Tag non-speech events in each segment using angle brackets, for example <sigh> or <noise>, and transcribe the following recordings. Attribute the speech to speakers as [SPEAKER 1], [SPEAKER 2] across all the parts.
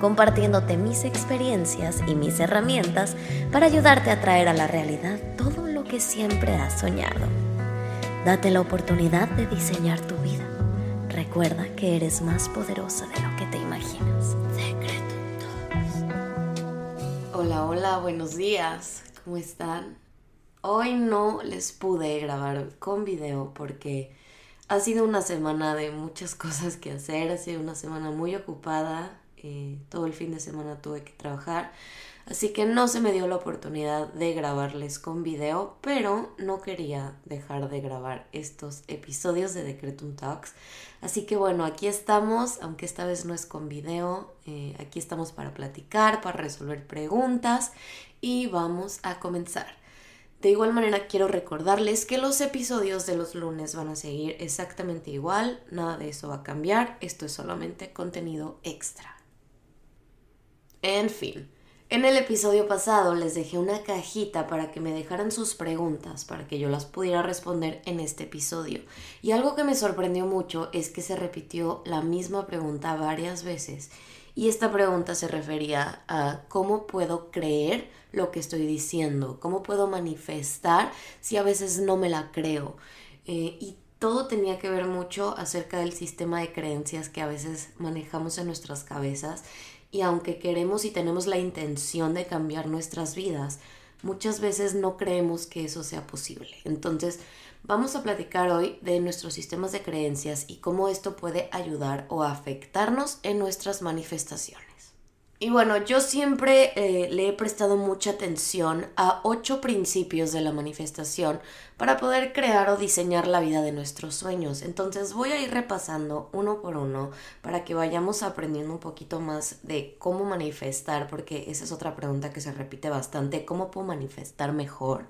[SPEAKER 1] compartiéndote mis experiencias y mis herramientas para ayudarte a traer a la realidad todo lo que siempre has soñado. Date la oportunidad de diseñar tu vida. Recuerda que eres más poderosa de lo que te imaginas.
[SPEAKER 2] Hola, hola, buenos días. ¿Cómo están? Hoy no les pude grabar con video porque ha sido una semana de muchas <laughs> cosas que hacer, ha sido una semana muy ocupada, eh, todo el fin de semana tuve que trabajar, así que no se me dio la oportunidad de grabarles con video, pero no quería dejar de grabar estos episodios de Decretum Talks, así que bueno, aquí estamos, aunque esta vez no es con video, eh, aquí estamos para platicar, para resolver preguntas y vamos a comenzar. De igual manera quiero recordarles que los episodios de los lunes van a seguir exactamente igual, nada de eso va a cambiar, esto es solamente contenido extra. En fin, en el episodio pasado les dejé una cajita para que me dejaran sus preguntas, para que yo las pudiera responder en este episodio. Y algo que me sorprendió mucho es que se repitió la misma pregunta varias veces. Y esta pregunta se refería a cómo puedo creer lo que estoy diciendo, cómo puedo manifestar si a veces no me la creo. Eh, y todo tenía que ver mucho acerca del sistema de creencias que a veces manejamos en nuestras cabezas y aunque queremos y tenemos la intención de cambiar nuestras vidas, muchas veces no creemos que eso sea posible. Entonces, vamos a platicar hoy de nuestros sistemas de creencias y cómo esto puede ayudar o afectarnos en nuestras manifestaciones. Y bueno, yo siempre eh, le he prestado mucha atención a ocho principios de la manifestación para poder crear o diseñar la vida de nuestros sueños. Entonces voy a ir repasando uno por uno para que vayamos aprendiendo un poquito más de cómo manifestar, porque esa es otra pregunta que se repite bastante, ¿cómo puedo manifestar mejor?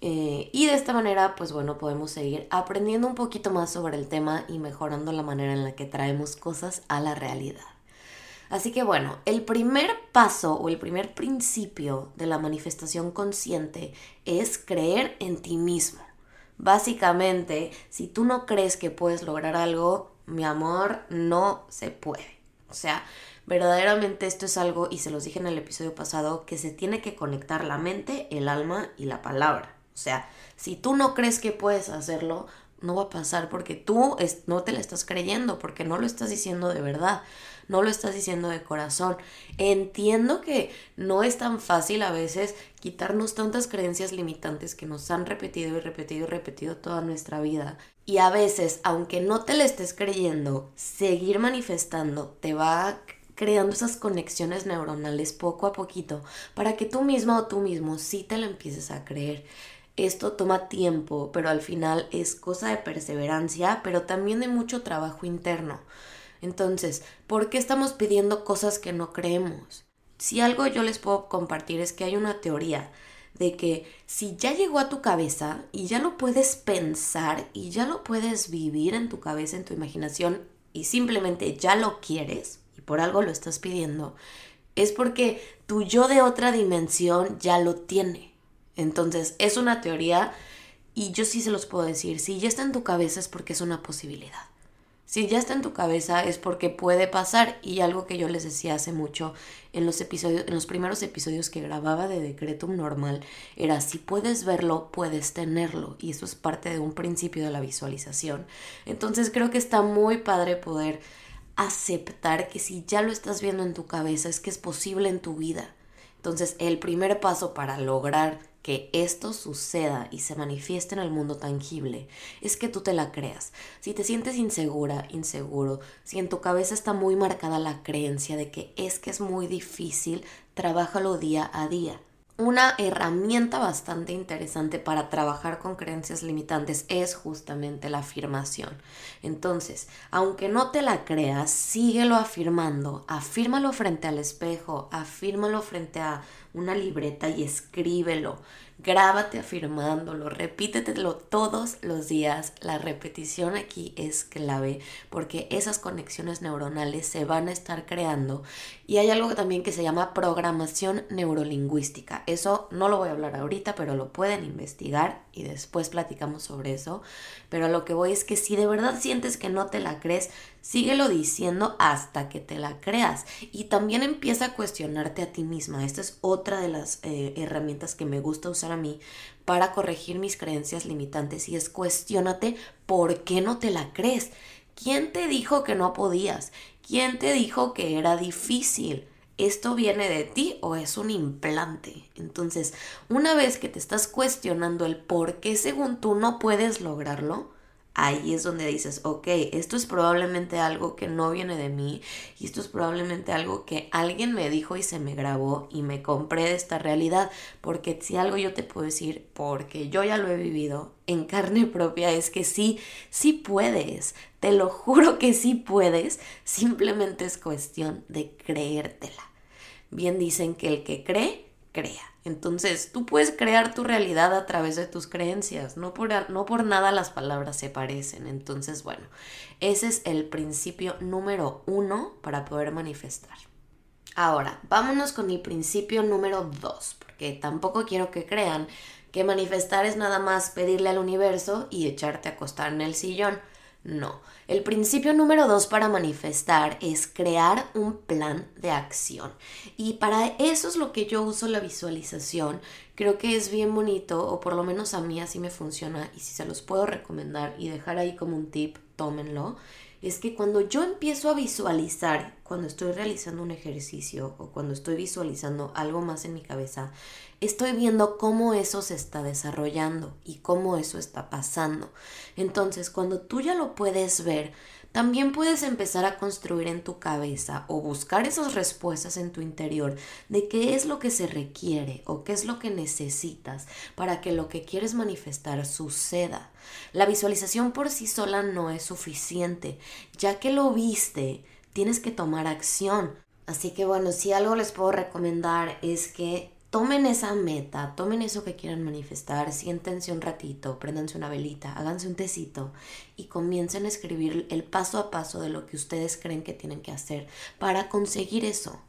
[SPEAKER 2] Eh, y de esta manera, pues bueno, podemos seguir aprendiendo un poquito más sobre el tema y mejorando la manera en la que traemos cosas a la realidad. Así que bueno, el primer paso o el primer principio de la manifestación consciente es creer en ti mismo. Básicamente, si tú no crees que puedes lograr algo, mi amor, no se puede. O sea, verdaderamente esto es algo, y se los dije en el episodio pasado, que se tiene que conectar la mente, el alma y la palabra. O sea, si tú no crees que puedes hacerlo, no va a pasar porque tú no te la estás creyendo, porque no lo estás diciendo de verdad no lo estás diciendo de corazón. Entiendo que no es tan fácil a veces quitarnos tantas creencias limitantes que nos han repetido y repetido y repetido toda nuestra vida. Y a veces, aunque no te la estés creyendo, seguir manifestando te va creando esas conexiones neuronales poco a poquito para que tú misma o tú mismo sí te la empieces a creer. Esto toma tiempo, pero al final es cosa de perseverancia, pero también de mucho trabajo interno. Entonces, ¿por qué estamos pidiendo cosas que no creemos? Si algo yo les puedo compartir es que hay una teoría de que si ya llegó a tu cabeza y ya lo puedes pensar y ya lo puedes vivir en tu cabeza, en tu imaginación y simplemente ya lo quieres y por algo lo estás pidiendo, es porque tu yo de otra dimensión ya lo tiene. Entonces es una teoría y yo sí se los puedo decir, si ya está en tu cabeza es porque es una posibilidad. Si ya está en tu cabeza es porque puede pasar y algo que yo les decía hace mucho en los episodios en los primeros episodios que grababa de Decretum normal era si puedes verlo, puedes tenerlo y eso es parte de un principio de la visualización. Entonces creo que está muy padre poder aceptar que si ya lo estás viendo en tu cabeza es que es posible en tu vida. Entonces, el primer paso para lograr que esto suceda y se manifieste en el mundo tangible es que tú te la creas. Si te sientes insegura, inseguro, si en tu cabeza está muy marcada la creencia de que es que es muy difícil, trabájalo día a día. Una herramienta bastante interesante para trabajar con creencias limitantes es justamente la afirmación. Entonces, aunque no te la creas, síguelo afirmando, afírmalo frente al espejo, afírmalo frente a una libreta y escríbelo. Grábate afirmándolo, repítetelo todos los días. La repetición aquí es clave porque esas conexiones neuronales se van a estar creando. Y hay algo también que se llama programación neurolingüística. Eso no lo voy a hablar ahorita, pero lo pueden investigar y después platicamos sobre eso. Pero lo que voy es que si de verdad sientes que no te la crees, síguelo diciendo hasta que te la creas. Y también empieza a cuestionarte a ti misma. Esta es otra de las eh, herramientas que me gusta usar a mí para corregir mis creencias limitantes y es cuestionate por qué no te la crees. ¿Quién te dijo que no podías? ¿Quién te dijo que era difícil? ¿Esto viene de ti o es un implante? Entonces, una vez que te estás cuestionando el por qué según tú no puedes lograrlo, ahí es donde dices, ok, esto es probablemente algo que no viene de mí y esto es probablemente algo que alguien me dijo y se me grabó y me compré de esta realidad, porque si algo yo te puedo decir, porque yo ya lo he vivido en <laughs> carne propia, es que sí, sí puedes, te lo juro que sí puedes, simplemente es cuestión de creértela. Bien dicen que el que cree, crea. Entonces, tú puedes crear tu realidad a través de tus creencias, no por, no por nada las palabras se parecen. Entonces, bueno, ese es el principio número uno para poder manifestar. Ahora, vámonos con mi principio número dos, porque tampoco quiero que crean que manifestar es nada más pedirle al universo y echarte a acostar en el sillón. No, el principio número dos para manifestar es crear un plan de acción. Y para eso es lo que yo uso la visualización. Creo que es bien bonito, o por lo menos a mí así me funciona, y si se los puedo recomendar y dejar ahí como un tip, tómenlo. Es que cuando yo empiezo a visualizar, cuando estoy realizando un ejercicio o cuando estoy visualizando algo más en mi cabeza, estoy viendo cómo eso se está desarrollando y cómo eso está pasando. Entonces, cuando tú ya lo puedes ver, también puedes empezar a construir en tu cabeza o buscar esas respuestas en tu interior de qué es lo que se requiere o qué es lo que necesitas para que lo que quieres manifestar suceda. La visualización por sí sola no es suficiente, ya que lo viste, tienes que tomar acción. Así que bueno, si algo les puedo recomendar es que tomen esa meta, tomen eso que quieran manifestar, siéntense un ratito, préndanse una velita, háganse un tecito y comiencen a escribir el paso a paso de lo que ustedes creen que tienen que hacer para conseguir eso.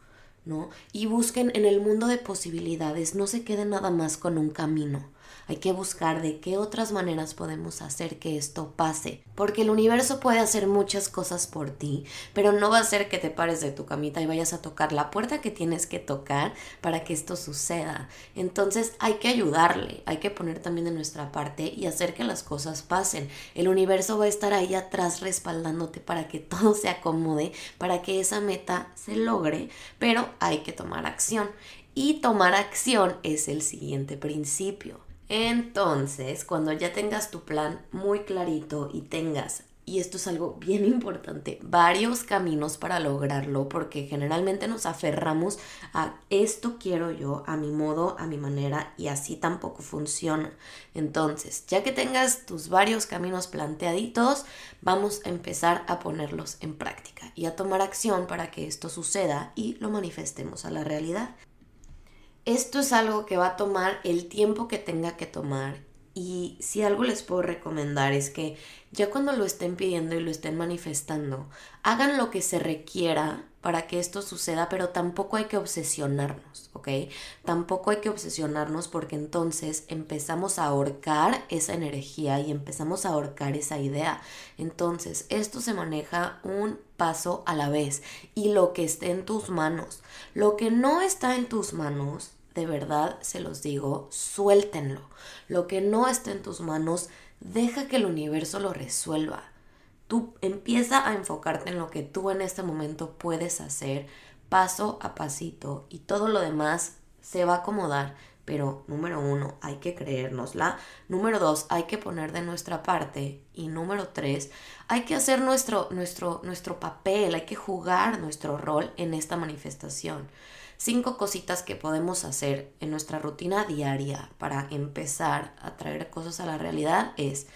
[SPEAKER 2] ¿No? Y busquen en el mundo de posibilidades, no se queden nada más con un camino. Hay que buscar de qué otras maneras podemos hacer que esto pase. Porque el universo puede hacer muchas cosas por ti, pero no va a ser que te pares de tu camita y vayas a tocar la puerta que tienes que tocar para que esto suceda. Entonces hay que ayudarle, hay que poner también de nuestra parte y hacer que las cosas pasen. El universo va a estar ahí atrás respaldándote para que todo se acomode, para que esa meta se logre, pero hay que tomar acción. Y tomar acción es el siguiente principio. Entonces, cuando ya tengas tu plan muy clarito y tengas, y esto es algo bien <laughs> importante, varios caminos para lograrlo, porque generalmente nos aferramos a esto quiero yo, a mi modo, a mi manera, y así tampoco funciona. Entonces, ya que tengas tus varios caminos planteaditos, vamos a empezar a ponerlos en práctica y a tomar acción para que esto suceda y lo manifestemos a la realidad. Esto es algo que va a tomar el tiempo que tenga que tomar y si algo les puedo recomendar es que ya cuando lo estén pidiendo y lo estén manifestando, hagan lo que se requiera para que esto suceda, pero tampoco hay que obsesionarnos, ¿ok? Tampoco hay que obsesionarnos porque entonces empezamos a ahorcar esa energía y empezamos a ahorcar esa idea. Entonces, esto se maneja un paso a la vez y lo que esté en tus manos. Lo que no está en tus manos, de verdad se los digo, suéltenlo. Lo que no está en tus manos, deja que el universo lo resuelva. Tú empieza a enfocarte en lo que tú en este momento puedes hacer paso a pasito y todo lo demás se va a acomodar. Pero número uno, hay que creérnosla. Número dos, hay que poner de nuestra parte. Y número tres, hay que hacer nuestro, nuestro, nuestro papel, hay que jugar nuestro rol en esta manifestación cinco cositas que podemos hacer en nuestra rutina diaria para empezar a traer cosas a la realidad es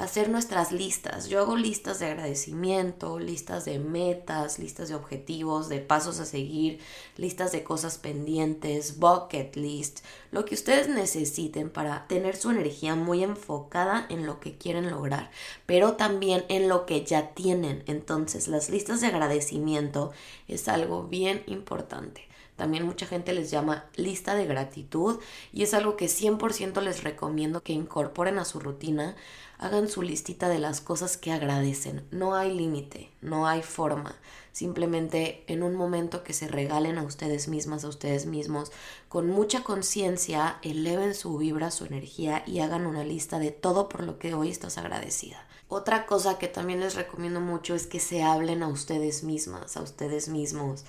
[SPEAKER 2] hacer nuestras listas. Yo hago listas de agradecimiento, listas de metas, listas de objetivos, de pasos a seguir, listas de cosas pendientes, bucket list, lo que ustedes necesiten para tener su energía muy enfocada en lo que quieren lograr, pero también en lo que ya tienen. Entonces, las listas de agradecimiento es algo bien importante. También mucha gente les llama lista de gratitud y es algo que 100% les recomiendo que incorporen a su rutina. Hagan su listita de las cosas que agradecen. No hay límite, no hay forma. Simplemente en un momento que se regalen a ustedes mismas, a ustedes mismos, con mucha conciencia, eleven su vibra, su energía y hagan una lista de todo por lo que hoy estás agradecida. Otra cosa que también les recomiendo mucho es que se hablen a ustedes mismas, a ustedes mismos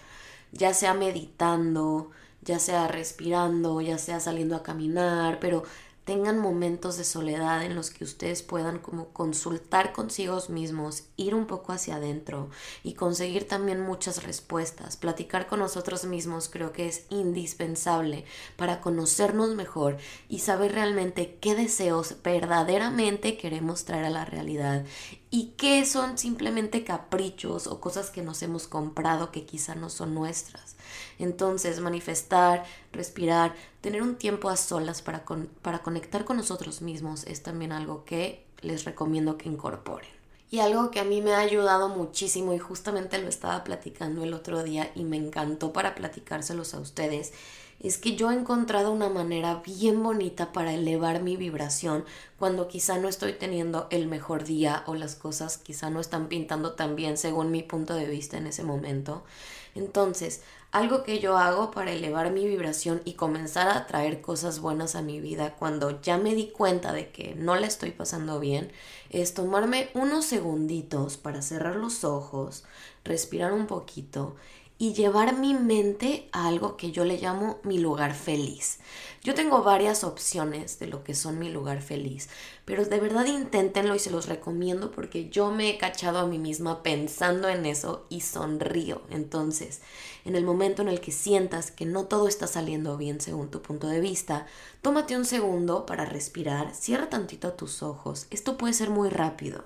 [SPEAKER 2] ya sea meditando, ya sea respirando, ya sea saliendo a caminar, pero tengan momentos de soledad en los que ustedes puedan como consultar consigo mismos, ir un poco hacia adentro y conseguir también muchas respuestas. Platicar con nosotros mismos creo que es indispensable para conocernos mejor y saber realmente qué deseos verdaderamente queremos traer a la realidad y qué son simplemente caprichos o cosas que nos hemos comprado que quizá no son nuestras. Entonces, manifestar, respirar, tener un tiempo a solas para, para conectar con nosotros mismos es también algo que les recomiendo que incorporen. Y algo que a mí me ha ayudado muchísimo y justamente lo estaba platicando el otro día y me encantó para platicárselos a ustedes es que yo he encontrado una manera bien bonita para elevar mi vibración cuando quizá no estoy teniendo el mejor día o las cosas quizá no están pintando tan bien según mi punto de vista en ese momento. Entonces, algo que yo hago para elevar mi vibración y comenzar a traer cosas buenas a mi vida cuando ya me di cuenta de que no la estoy pasando bien es tomarme unos segunditos para cerrar los ojos, respirar un poquito y llevar mi mente a algo que yo le llamo mi lugar feliz. Yo tengo varias opciones de lo que son mi lugar feliz, pero de verdad inténtenlo y se los recomiendo porque yo me he cachado a mí misma pensando en eso y sonrío. Entonces, en el momento en el que sientas que no todo está saliendo bien según tu punto de vista, tómate un segundo para respirar, cierra tantito tus ojos. Esto puede ser muy rápido.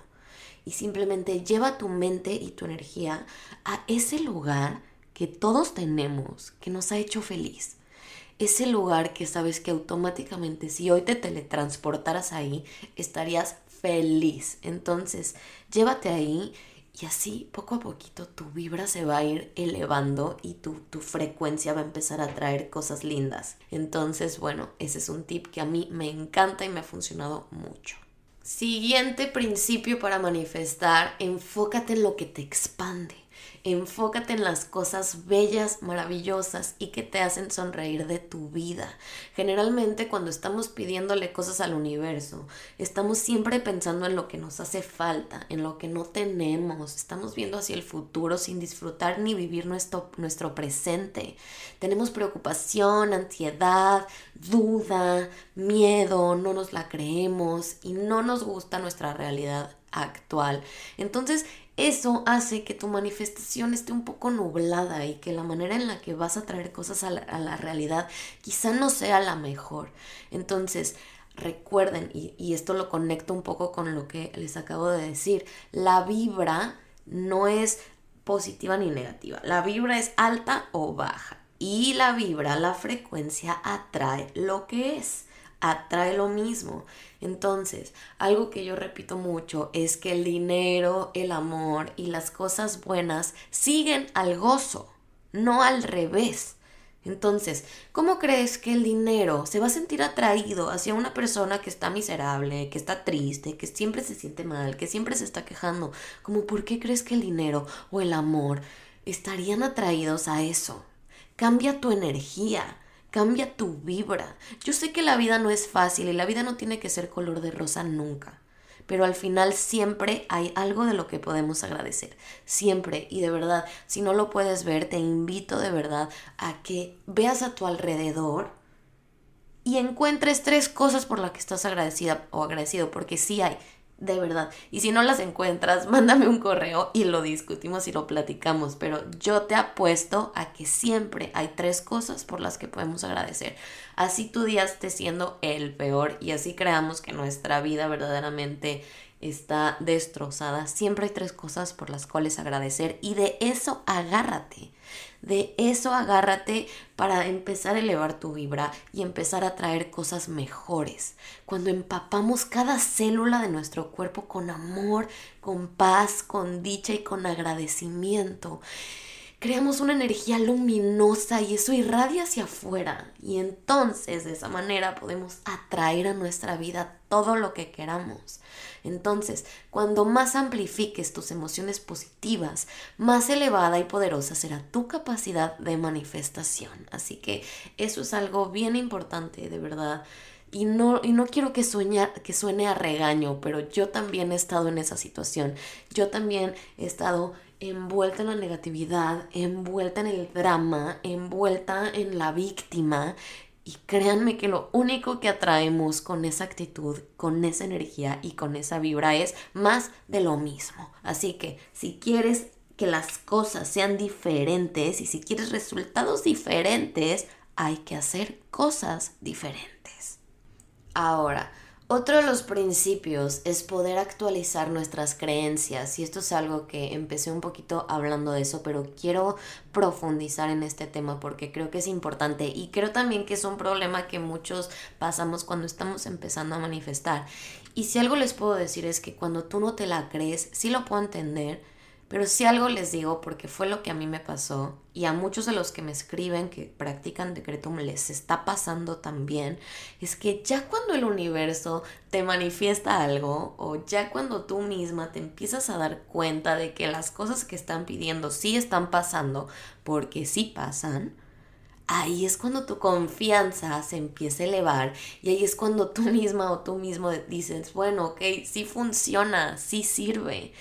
[SPEAKER 2] Y simplemente lleva tu mente y tu energía a ese lugar que todos tenemos que nos ha hecho feliz. Ese lugar que sabes que automáticamente si hoy te teletransportaras ahí, estarías feliz. Entonces, llévate ahí y así poco a poquito tu vibra se va a ir elevando y tu, tu frecuencia va a empezar a traer cosas lindas. Entonces, bueno, ese es un tip que a mí me encanta y me ha funcionado mucho. Siguiente principio para manifestar, enfócate en lo que te expande. Enfócate en las cosas bellas, maravillosas y que te hacen sonreír de tu vida. Generalmente cuando estamos pidiéndole cosas al universo, estamos siempre pensando en lo que nos hace falta, en lo que no tenemos. Estamos viendo hacia el futuro sin disfrutar ni vivir nuestro, nuestro presente. Tenemos preocupación, ansiedad, duda, miedo, no nos la creemos y no nos gusta nuestra realidad actual. Entonces, eso hace que tu manifestación esté un poco nublada y que la manera en la que vas a traer cosas a la, realidad quizá no sea la mejor. Entonces, recuerden, y, y esto lo conecto un poco con lo que les acabo de decir, la vibra no es positiva ni negativa, la vibra es alta o baja. Y la vibra, la frecuencia atrae lo que es atrae lo mismo. Entonces, algo que yo repito mucho es que el dinero, el amor y las cosas buenas siguen al gozo, no al revés. Entonces, ¿cómo crees que el dinero se va a sentir atraído hacia una persona que está miserable, que está triste, que siempre se siente mal, que siempre se está quejando? ¿Cómo por qué crees que el dinero o el amor estarían atraídos a eso? Cambia tu energía. Cambia tu vibra. Yo sé que la vida no es fácil y la vida no tiene que ser color de rosa nunca. Pero al final siempre hay algo de lo que podemos agradecer. Siempre. Y de verdad, si no lo puedes ver, te invito de verdad a que veas a tu alrededor y encuentres tres cosas por las que estás agradecida o agradecido. Porque sí hay de verdad. Y si no las encuentras, <laughs> mándame un correo y lo discutimos y lo platicamos. Pero yo te apuesto a que siempre hay tres cosas por las que podemos agradecer. Así tu día esté siendo el peor y así creamos que nuestra vida verdaderamente está destrozada, siempre hay tres cosas por las cuales agradecer y de eso agárrate. De eso agárrate para empezar a elevar tu vibra y empezar a traer cosas mejores. Cuando empapamos cada célula de nuestro cuerpo con amor, con paz, con dicha y con agradecimiento creamos una energía luminosa y eso irradia hacia afuera. Y entonces de esa manera podemos atraer a nuestra vida todo lo que queramos. Entonces, cuando más amplifiques tus emociones positivas, más elevada y poderosa será tu capacidad de manifestación. Así que eso es algo bien importante, de verdad. Y no, y no quiero que, que suene a regaño, pero yo también he estado en esa situación. Yo también he estado envuelta en la negatividad, envuelta en el drama, envuelta en la víctima. Y créanme que lo único que atraemos con esa actitud, con esa energía y con esa vibra es más de lo mismo. Así que si quieres que las cosas sean diferentes y si quieres resultados diferentes, hay que hacer cosas diferentes. Ahora, otro de los principios es poder actualizar nuestras creencias y esto es algo que empecé un poquito hablando de eso, pero quiero profundizar en este tema porque creo que es importante y creo también que es un problema que muchos pasamos cuando estamos empezando a manifestar. Y si algo les puedo decir es que cuando tú no te la crees, sí lo puedo entender, pero si algo les digo, porque fue lo que a mí me pasó, y a muchos de los que me escriben que practican decretum les está pasando también, es que ya cuando el universo te manifiesta algo, o ya cuando tú misma te empiezas a dar cuenta de que las cosas que están pidiendo sí están pasando, porque sí pasan, ahí es cuando tu confianza se empieza a elevar y ahí es cuando tú misma o tú mismo dices, bueno, ok, sí funciona, sí sirve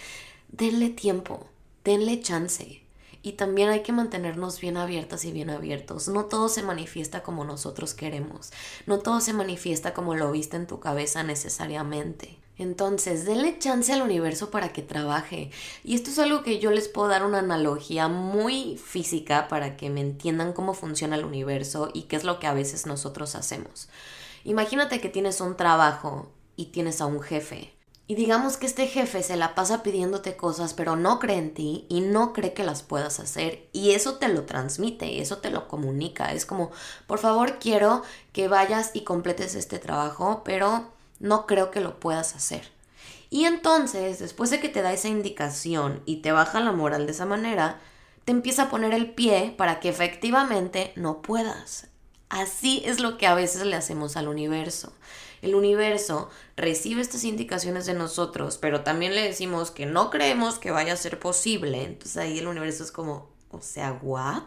[SPEAKER 2] denle tiempo, denle chance. Y también hay que mantenernos bien abiertas y bien abiertos. No todo se manifiesta como nosotros queremos. No todo se manifiesta como lo viste en tu cabeza necesariamente. Entonces, denle chance al universo para que trabaje. Y esto es algo que yo les puedo dar una analogía muy física para que me entiendan cómo funciona el universo y qué es lo que a veces nosotros hacemos. Imagínate que tienes un trabajo y tienes a un jefe. Y digamos que este jefe se la pasa pidiéndote cosas, pero no cree en ti y no cree que las puedas hacer. Y eso te lo transmite, eso te lo comunica. Es como, por favor, quiero que vayas y completes este trabajo, pero no creo que lo puedas hacer. Y entonces, después de que te da esa indicación y te baja la moral de esa manera, te empieza a poner el pie para que efectivamente no puedas. Así es lo que a veces le hacemos al universo. El universo recibe estas indicaciones de nosotros, pero también le decimos que no creemos que vaya a ser posible. Entonces ahí el universo es como, o sea, ¿what?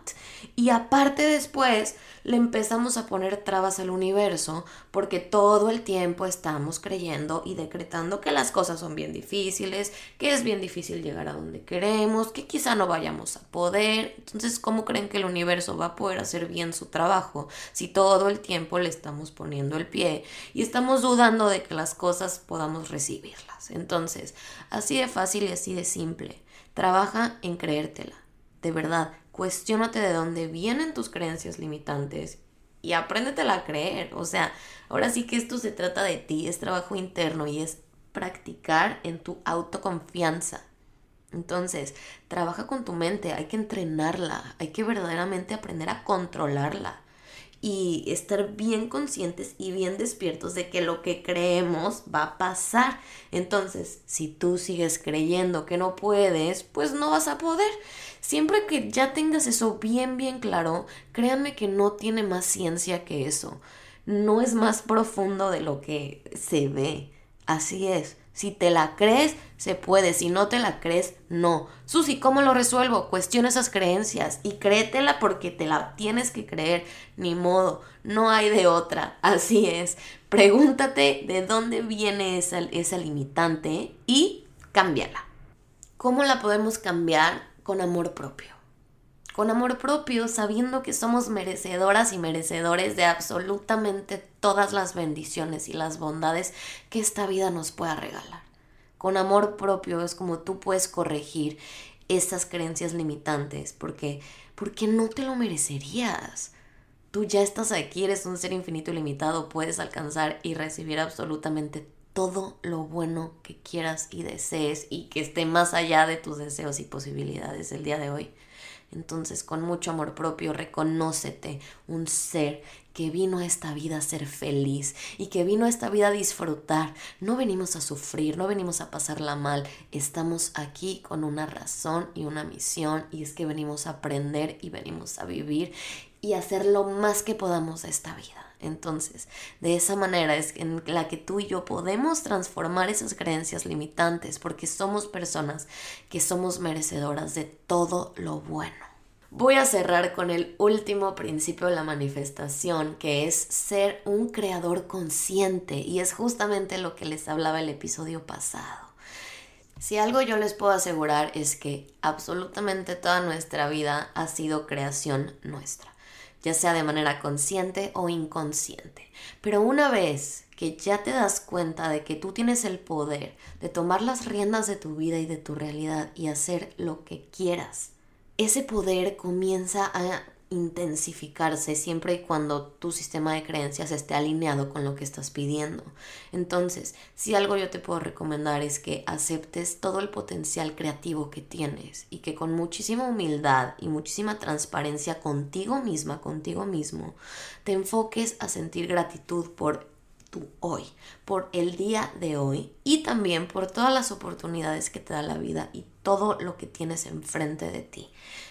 [SPEAKER 2] Y aparte después le empezamos a poner trabas al universo porque todo el tiempo estamos creyendo y decretando que las cosas son bien difíciles, que es bien difícil llegar a donde queremos, que quizá no vayamos a poder. Entonces, ¿cómo creen que el universo va a poder hacer bien su trabajo si todo el tiempo le estamos poniendo el pie y estamos dudando de que las cosas podamos recibirlas? Entonces, así de fácil y así de simple. Trabaja en creértela de verdad, cuestiónate de dónde vienen tus creencias limitantes y apréndetela a creer. O sea, ahora sí que esto se trata de ti, es trabajo interno y es practicar en tu autoconfianza. Entonces, trabaja con tu mente, hay que entrenarla, hay que verdaderamente aprender a controlarla y estar bien conscientes y bien despiertos de que lo que creemos va a pasar. Entonces, si tú sigues creyendo que no puedes, pues no vas a poder. Siempre que ya tengas eso bien, bien claro, créanme que no tiene más ciencia que eso. No es más profundo de lo que se ve. Así es. Si te la crees, se puede. Si no te la crees, no. Susi, ¿cómo lo resuelvo? Cuestiona esas creencias y créetela porque te la tienes que creer. Ni modo, no hay de otra. Así es. Pregúntate de dónde viene esa, esa limitante y cámbiala. ¿Cómo la podemos cambiar? Con amor propio con amor propio, sabiendo que somos merecedoras y merecedores de absolutamente todas las bendiciones y las bondades que esta vida nos pueda regalar. Con amor propio es como tú puedes corregir esas creencias limitantes, porque porque no te lo merecerías. Tú ya estás aquí, eres un ser infinito y limitado, puedes alcanzar y recibir absolutamente todo lo bueno que quieras y desees y que esté más allá de tus deseos y posibilidades el día de hoy. Entonces, con mucho amor propio, reconócete un ser que vino a esta vida a ser feliz y que vino a esta vida a disfrutar. No venimos a sufrir, no venimos a pasarla mal. Estamos aquí con una razón y una misión y es que venimos a aprender y venimos a vivir y hacer lo más que podamos de esta vida. Entonces, de esa manera es en la que tú y yo podemos transformar esas creencias limitantes porque somos personas que somos merecedoras de todo lo bueno. Voy a cerrar con el último principio de la manifestación, que es ser un creador consciente, y es justamente lo que les hablaba el episodio pasado. Si algo yo les puedo asegurar es que absolutamente toda nuestra vida ha sido creación nuestra ya sea de manera consciente o inconsciente. Pero una vez que ya te das cuenta de que tú tienes el poder de tomar las riendas de tu vida y de tu realidad y hacer lo que quieras, ese poder comienza a intensificarse siempre y cuando tu sistema de creencias esté alineado con lo que estás pidiendo. Entonces, si algo yo te puedo recomendar es que aceptes todo el potencial creativo que tienes y que con muchísima humildad y muchísima transparencia contigo misma, contigo mismo, te enfoques a sentir gratitud por tu hoy, por el día de hoy y también por todas las oportunidades que te da la vida y todo lo que tienes enfrente de ti.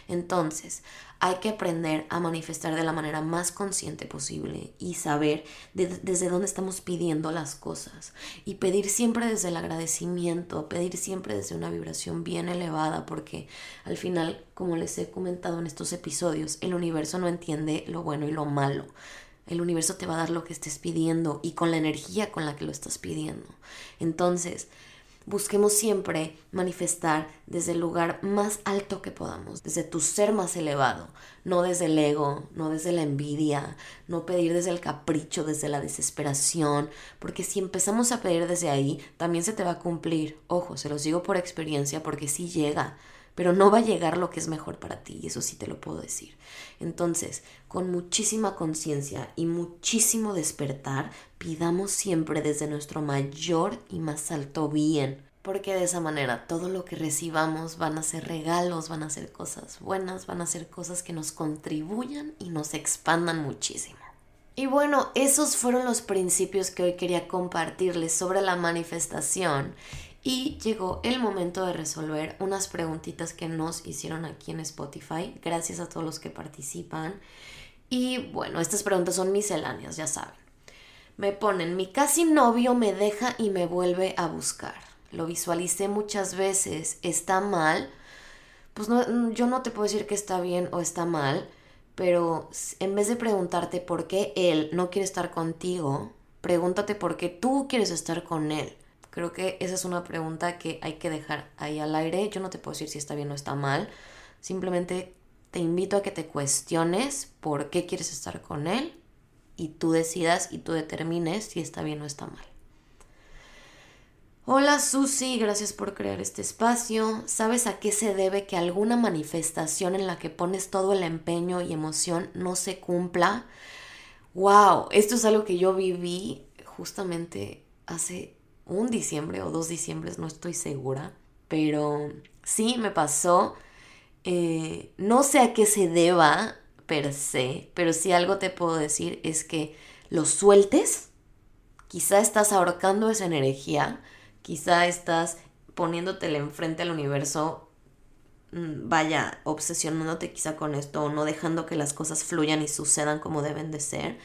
[SPEAKER 2] Entonces, hay que aprender a manifestar de la manera más consciente posible y saber desde dónde estamos pidiendo las cosas y pedir siempre desde el agradecimiento, pedir siempre desde una vibración bien elevada porque al final, como les he comentado en estos episodios, el universo no entiende lo bueno y lo malo. El universo te va a dar lo que estés pidiendo y con la energía con la que lo estás pidiendo. Entonces, busquemos siempre manifestar desde el lugar más alto que podamos, desde tu ser más elevado, no desde el ego, no desde la envidia, no pedir desde el capricho, desde la desesperación, porque si empezamos a pedir desde ahí, también se te va a cumplir. Ojo, se los digo por experiencia porque sí llega pero no va a llegar lo que es mejor para ti, y eso sí te lo puedo decir. Entonces, con muchísima conciencia y muchísimo despertar, pidamos siempre desde nuestro mayor y más alto bien, porque de esa manera todo lo que recibamos van a ser regalos, van a ser cosas buenas, van a ser cosas que nos contribuyan y nos expandan muchísimo. Y bueno, esos fueron los principios que hoy quería compartirles sobre la manifestación y llegó el momento de resolver unas preguntitas que nos hicieron aquí en Spotify. Gracias a todos los que participan. Y bueno, estas preguntas son misceláneas, ya saben. Me ponen, mi casi novio me deja y me vuelve a buscar. Lo visualicé muchas veces. ¿Está mal? Pues no, yo no te puedo decir que está bien o está mal, pero en vez de preguntarte por qué él no quiere estar contigo, pregúntate por qué tú quieres estar con él. Creo que esa es una pregunta que hay que dejar ahí al aire. Yo no te puedo decir si está bien o está mal. Simplemente te invito a que te cuestiones por qué quieres estar con él y tú decidas y tú determines si está bien o está mal. Hola Susi, gracias por crear este espacio. ¿Sabes a qué se debe que alguna manifestación en la que pones todo el empeño y emoción no se cumpla? ¡Wow! Esto es algo que yo viví justamente hace un diciembre o dos diciembres, no estoy segura, pero sí me pasó. Eh, no sé a qué se deba per se, pero si algo te puedo decir es que lo sueltes. Quizá estás ahorcando esa energía, quizá estás poniéndotele enfrente al universo, mm, vaya, obsesionándote quizá con esto o no dejando que las cosas fluyan y sucedan como deben de ser.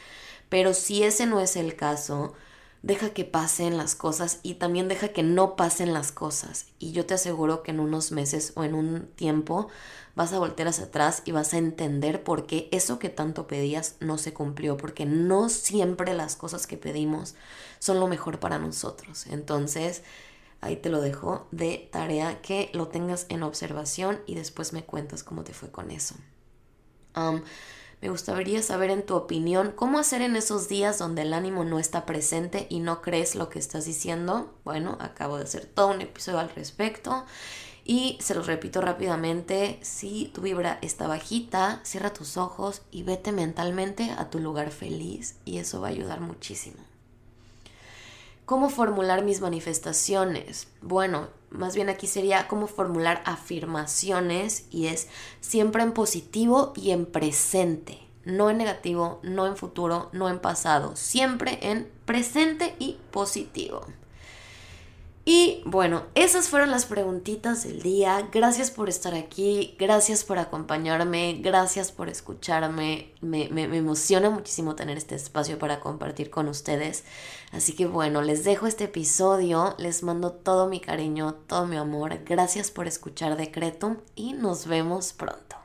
[SPEAKER 2] Pero si ese no es el caso, deja que pasen las cosas y también deja que no pasen las cosas. Y yo te aseguro que en unos meses o en un tiempo vas a voltear hacia atrás y vas a entender por qué eso que tanto pedías no se cumplió, porque no siempre las cosas que pedimos son lo mejor para nosotros. Entonces, ahí te lo dejo de tarea que lo tengas en observación y después me cuentas cómo te fue con eso. Me gustaría saber en tu opinión cómo hacer en esos días donde el ánimo no está presente y no crees lo que estás diciendo. Bueno, acabo de hacer todo un episodio al respecto. Y se los repito rápidamente, si tu vibra está bajita, cierra tus ojos y vete mentalmente a tu lugar feliz y eso va a ayudar muchísimo. ¿Cómo formular mis manifestaciones? Bueno, más bien aquí sería cómo formular afirmaciones y es siempre en positivo y en presente, no en negativo, no en futuro, no en pasado, siempre en presente y positivo. Y bueno, esas fueron las preguntitas del día. Gracias por estar aquí, gracias por acompañarme, gracias por escucharme. Me, me, emociona muchísimo tener este espacio para compartir con ustedes. Así que bueno, les dejo este episodio, les mando todo mi cariño, todo mi amor. Gracias por escuchar Decretum y nos vemos pronto.